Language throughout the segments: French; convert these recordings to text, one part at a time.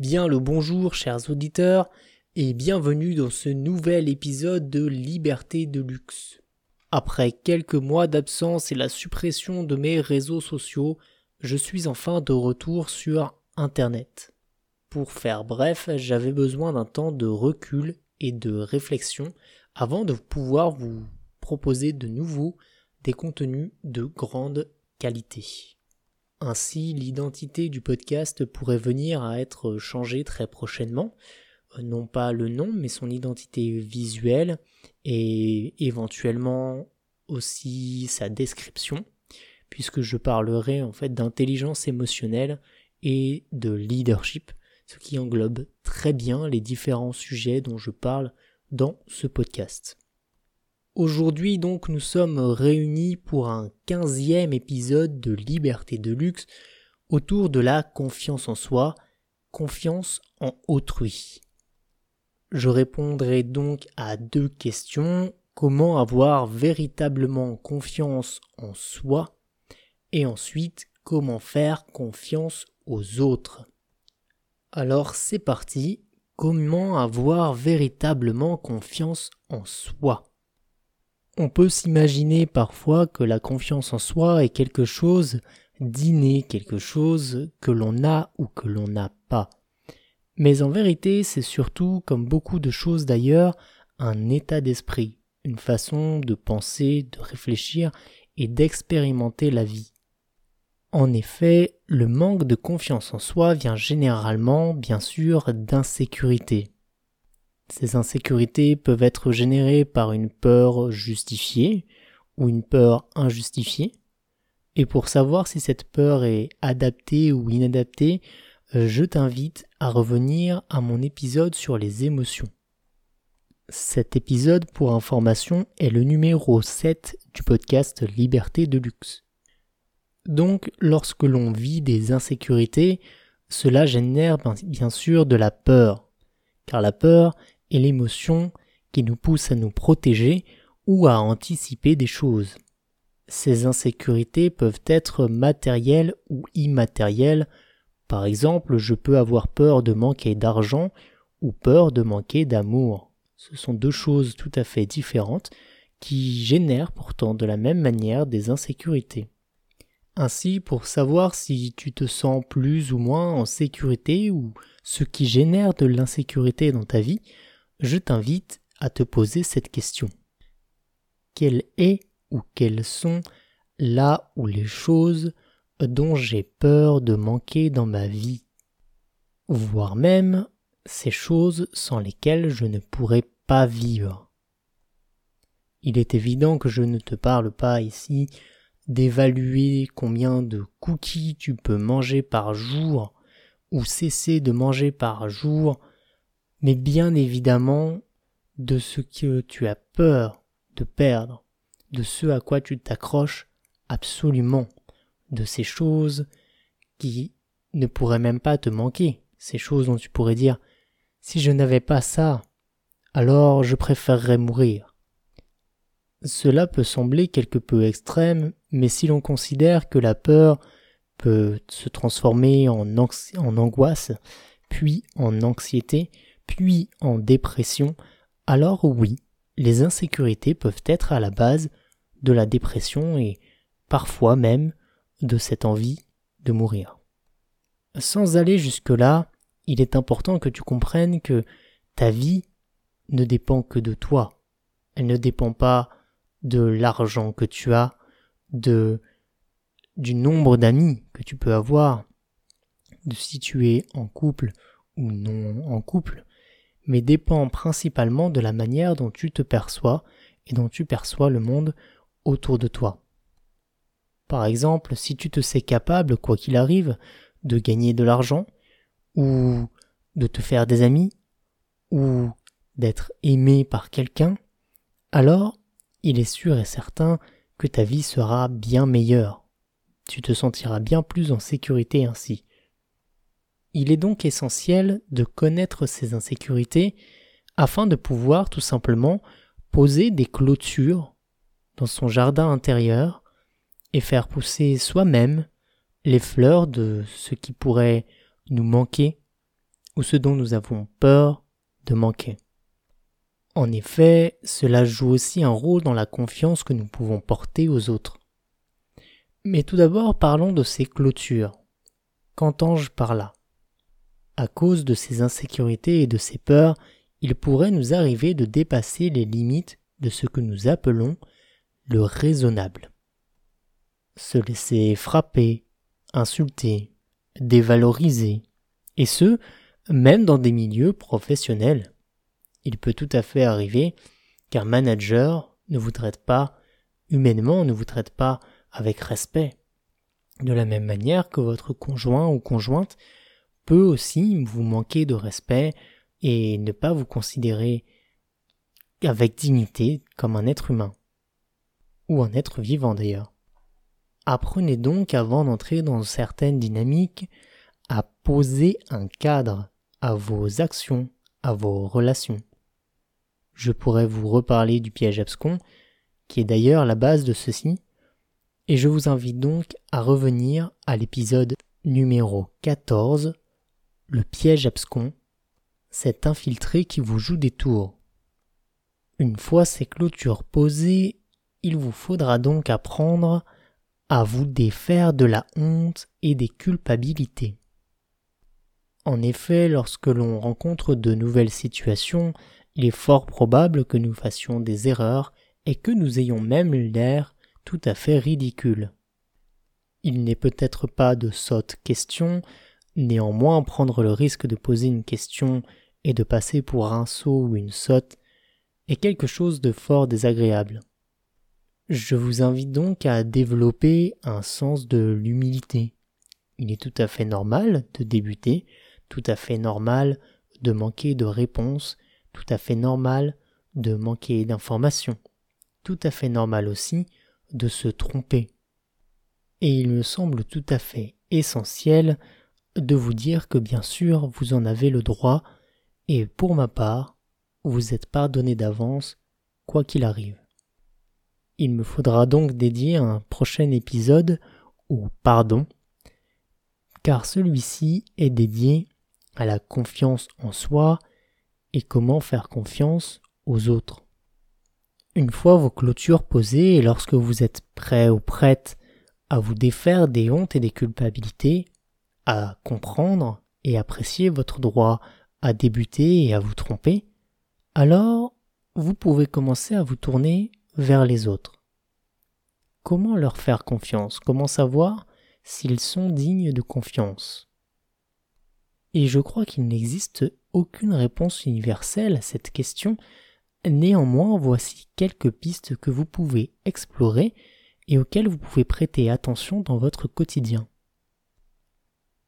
Bien le bonjour chers auditeurs et bienvenue dans ce nouvel épisode de Liberté de luxe. Après quelques mois d'absence et la suppression de mes réseaux sociaux, je suis enfin de retour sur Internet. Pour faire bref, j'avais besoin d'un temps de recul et de réflexion avant de pouvoir vous proposer de nouveau des contenus de grande qualité. Ainsi, l'identité du podcast pourrait venir à être changée très prochainement, euh, non pas le nom, mais son identité visuelle et éventuellement aussi sa description, puisque je parlerai en fait d'intelligence émotionnelle et de leadership, ce qui englobe très bien les différents sujets dont je parle dans ce podcast. Aujourd'hui donc nous sommes réunis pour un quinzième épisode de Liberté de luxe autour de la confiance en soi, confiance en autrui. Je répondrai donc à deux questions. Comment avoir véritablement confiance en soi? Et ensuite comment faire confiance aux autres? Alors c'est parti, comment avoir véritablement confiance en soi? On peut s'imaginer parfois que la confiance en soi est quelque chose d'inné, quelque chose que l'on a ou que l'on n'a pas. Mais en vérité, c'est surtout, comme beaucoup de choses d'ailleurs, un état d'esprit, une façon de penser, de réfléchir et d'expérimenter la vie. En effet, le manque de confiance en soi vient généralement, bien sûr, d'insécurité. Ces insécurités peuvent être générées par une peur justifiée ou une peur injustifiée. Et pour savoir si cette peur est adaptée ou inadaptée, je t'invite à revenir à mon épisode sur les émotions. Cet épisode, pour information, est le numéro 7 du podcast Liberté de luxe. Donc, lorsque l'on vit des insécurités, cela génère bien sûr de la peur, car la peur et l'émotion qui nous pousse à nous protéger ou à anticiper des choses. Ces insécurités peuvent être matérielles ou immatérielles. Par exemple, je peux avoir peur de manquer d'argent ou peur de manquer d'amour. Ce sont deux choses tout à fait différentes qui génèrent pourtant de la même manière des insécurités. Ainsi, pour savoir si tu te sens plus ou moins en sécurité ou ce qui génère de l'insécurité dans ta vie, je t'invite à te poser cette question. Quelle est ou quelles sont là ou les choses dont j'ai peur de manquer dans ma vie, voire même ces choses sans lesquelles je ne pourrais pas vivre. Il est évident que je ne te parle pas ici d'évaluer combien de cookies tu peux manger par jour ou cesser de manger par jour mais bien évidemment de ce que tu as peur de perdre, de ce à quoi tu t'accroches absolument, de ces choses qui ne pourraient même pas te manquer, ces choses dont tu pourrais dire si je n'avais pas ça, alors je préférerais mourir. Cela peut sembler quelque peu extrême, mais si l'on considère que la peur peut se transformer en, angoisse, puis en anxiété, puis en dépression, alors oui, les insécurités peuvent être à la base de la dépression et parfois même de cette envie de mourir. Sans aller jusque-là, il est important que tu comprennes que ta vie ne dépend que de toi. Elle ne dépend pas de l'argent que tu as, de du nombre d'amis que tu peux avoir, de si tu es en couple ou non en couple mais dépend principalement de la manière dont tu te perçois et dont tu perçois le monde autour de toi. Par exemple, si tu te sais capable, quoi qu'il arrive, de gagner de l'argent, ou de te faire des amis, ou d'être aimé par quelqu'un, alors il est sûr et certain que ta vie sera bien meilleure. Tu te sentiras bien plus en sécurité ainsi. Il est donc essentiel de connaître ces insécurités afin de pouvoir tout simplement poser des clôtures dans son jardin intérieur et faire pousser soi-même les fleurs de ce qui pourrait nous manquer ou ce dont nous avons peur de manquer. En effet, cela joue aussi un rôle dans la confiance que nous pouvons porter aux autres. Mais tout d'abord parlons de ces clôtures. Qu'entends-je par là? À cause de ces insécurités et de ces peurs, il pourrait nous arriver de dépasser les limites de ce que nous appelons le raisonnable. Se laisser frapper, insulter, dévaloriser, et ce, même dans des milieux professionnels. Il peut tout à fait arriver qu'un manager ne vous traite pas humainement, ne vous traite pas avec respect. De la même manière que votre conjoint ou conjointe peut aussi vous manquer de respect et ne pas vous considérer avec dignité comme un être humain. Ou un être vivant d'ailleurs. Apprenez donc avant d'entrer dans certaines dynamiques à poser un cadre à vos actions, à vos relations. Je pourrais vous reparler du piège abscon, qui est d'ailleurs la base de ceci, et je vous invite donc à revenir à l'épisode numéro 14, le piège abscon, cet infiltré qui vous joue des tours. Une fois ces clôtures posées, il vous faudra donc apprendre à vous défaire de la honte et des culpabilités. En effet, lorsque l'on rencontre de nouvelles situations, il est fort probable que nous fassions des erreurs et que nous ayons même l'air tout à fait ridicule. Il n'est peut-être pas de sotte question, néanmoins prendre le risque de poser une question et de passer pour un sot ou une sotte est quelque chose de fort désagréable. Je vous invite donc à développer un sens de l'humilité. Il est tout à fait normal de débuter, tout à fait normal de manquer de réponses tout à fait normal de manquer d'informations, tout à fait normal aussi de se tromper. Et il me semble tout à fait essentiel de vous dire que bien sûr vous en avez le droit, et pour ma part, vous êtes pardonné d'avance, quoi qu'il arrive. Il me faudra donc dédier un prochain épisode au pardon, car celui-ci est dédié à la confiance en soi et comment faire confiance aux autres. Une fois vos clôtures posées et lorsque vous êtes prêt ou prête à vous défaire des hontes et des culpabilités, à comprendre et apprécier votre droit à débuter et à vous tromper, alors vous pouvez commencer à vous tourner vers les autres. Comment leur faire confiance? Comment savoir s'ils sont dignes de confiance? Et je crois qu'il n'existe aucune réponse universelle à cette question, néanmoins voici quelques pistes que vous pouvez explorer et auxquelles vous pouvez prêter attention dans votre quotidien.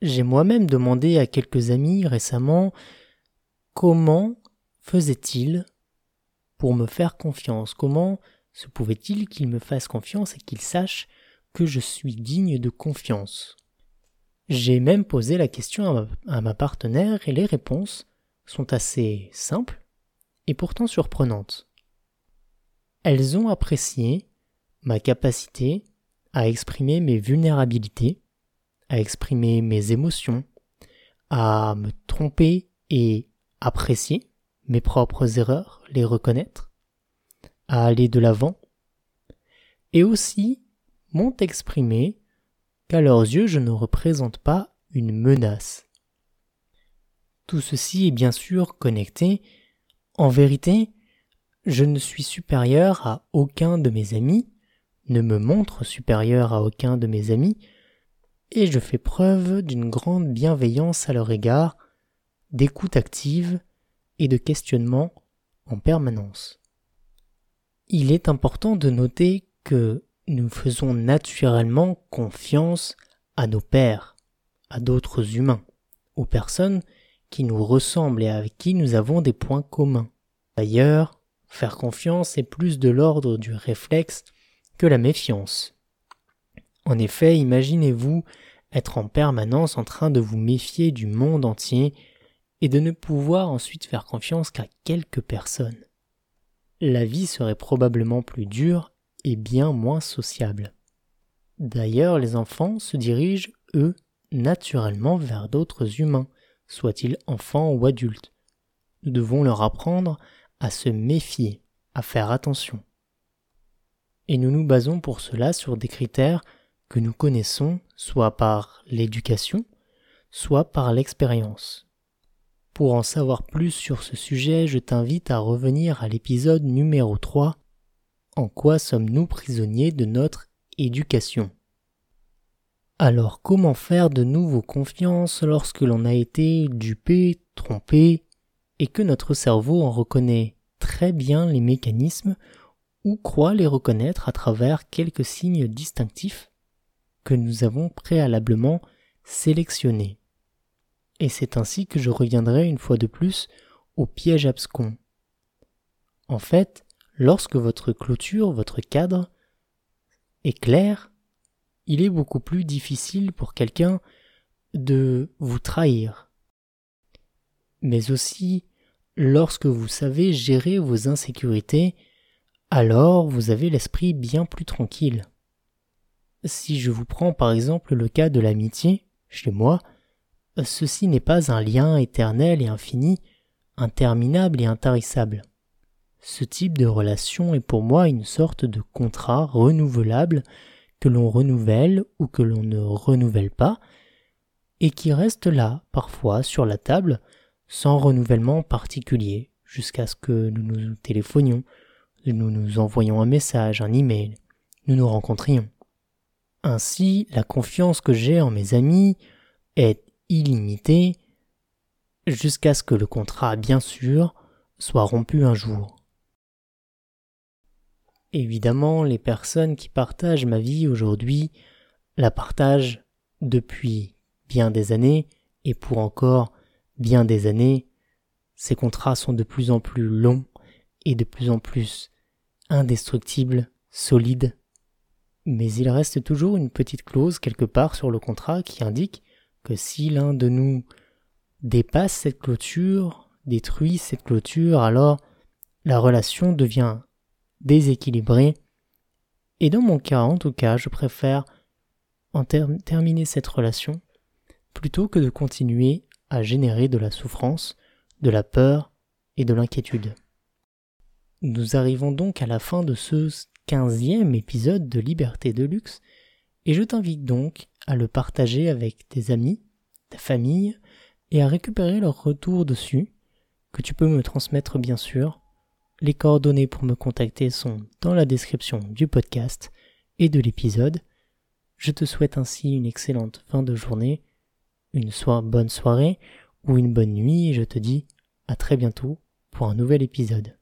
J'ai moi-même demandé à quelques amis récemment comment faisait-il pour me faire confiance, comment se pouvait-il qu'il me fasse confiance et qu'il sache que je suis digne de confiance? J'ai même posé la question à ma, partenaire et les réponses sont assez simples et pourtant surprenantes. Elles ont apprécié ma capacité à exprimer mes vulnérabilités, à exprimer mes émotions, à me tromper et apprécier mes propres erreurs, les reconnaître, à aller de l'avant, et aussi m'ont exprimé qu'à leurs yeux je ne représente pas une menace. Tout ceci est bien sûr connecté. En vérité, je ne suis supérieur à aucun de mes amis, ne me montre supérieur à aucun de mes amis, et je fais preuve d'une grande bienveillance à leur égard, d'écoute active et de questionnement en permanence. Il est important de noter que nous faisons naturellement confiance à nos pères, à d'autres humains, aux personnes qui nous ressemblent et avec qui nous avons des points communs. D'ailleurs, faire confiance est plus de l'ordre du réflexe que la méfiance. En effet, imaginez-vous être en permanence en train de vous méfier du monde entier et de ne pouvoir ensuite faire confiance qu'à quelques personnes. La vie serait probablement plus dure et bien moins sociable. D'ailleurs, les enfants se dirigent, eux, naturellement vers d'autres humains, soient-ils enfants ou adultes. Nous devons leur apprendre à se méfier, à faire attention. Et nous nous basons pour cela sur des critères que nous connaissons soit par l'éducation, soit par l'expérience. Pour en savoir plus sur ce sujet, je t'invite à revenir à l'épisode numéro 3 En quoi sommes-nous prisonniers de notre éducation? Alors comment faire de nouveau confiance lorsque l'on a été dupé, trompé, et que notre cerveau en reconnaît très bien les mécanismes ou croit les reconnaître à travers quelques signes distinctifs? Nous avons préalablement sélectionnés. Et c'est ainsi que je reviendrai une fois de plus au piège abscon. En fait, lorsque votre clôture, votre cadre est clair, il est beaucoup plus difficile pour quelqu'un de vous trahir. Mais aussi, lorsque vous savez gérer vos insécurités, alors vous avez l'esprit bien plus tranquille. Si je vous prends par exemple le cas de l'amitié, chez moi, ceci n'est pas un lien éternel et infini, interminable et intarissable. Ce type de relation est pour moi une sorte de contrat renouvelable que l'on renouvelle ou que l'on ne renouvelle pas, et qui reste là, parfois, sur la table, sans renouvellement particulier, jusqu'à ce que nous nous téléphonions, nous nous envoyions un message, un email, nous nous rencontrions. Ainsi, la confiance que j'ai en mes amis est illimitée jusqu'à ce que le contrat, bien sûr, soit rompu un jour. Évidemment, les personnes qui partagent ma vie aujourd'hui la partagent depuis bien des années et pour encore bien des années. Ces contrats sont de plus en plus longs et de plus en plus indestructibles, solides. Mais il reste toujours une petite clause quelque part sur le contrat qui indique que si l'un de nous dépasse cette clôture, détruit cette clôture, alors la relation devient déséquilibrée. Et dans mon cas, en tout cas, je préfère en terminer cette relation plutôt que de continuer à générer de la souffrance, de la peur et de l'inquiétude. Nous arrivons donc à la fin de ce quinzième épisode de Liberté de luxe, et je t'invite donc à le partager avec tes amis, ta famille, et à récupérer leur retour dessus, que tu peux me transmettre bien sûr. Les coordonnées pour me contacter sont dans la description du podcast et de l'épisode. Je te souhaite ainsi une excellente fin de journée, une bonne soirée ou une bonne nuit et je te dis à très bientôt pour un nouvel épisode.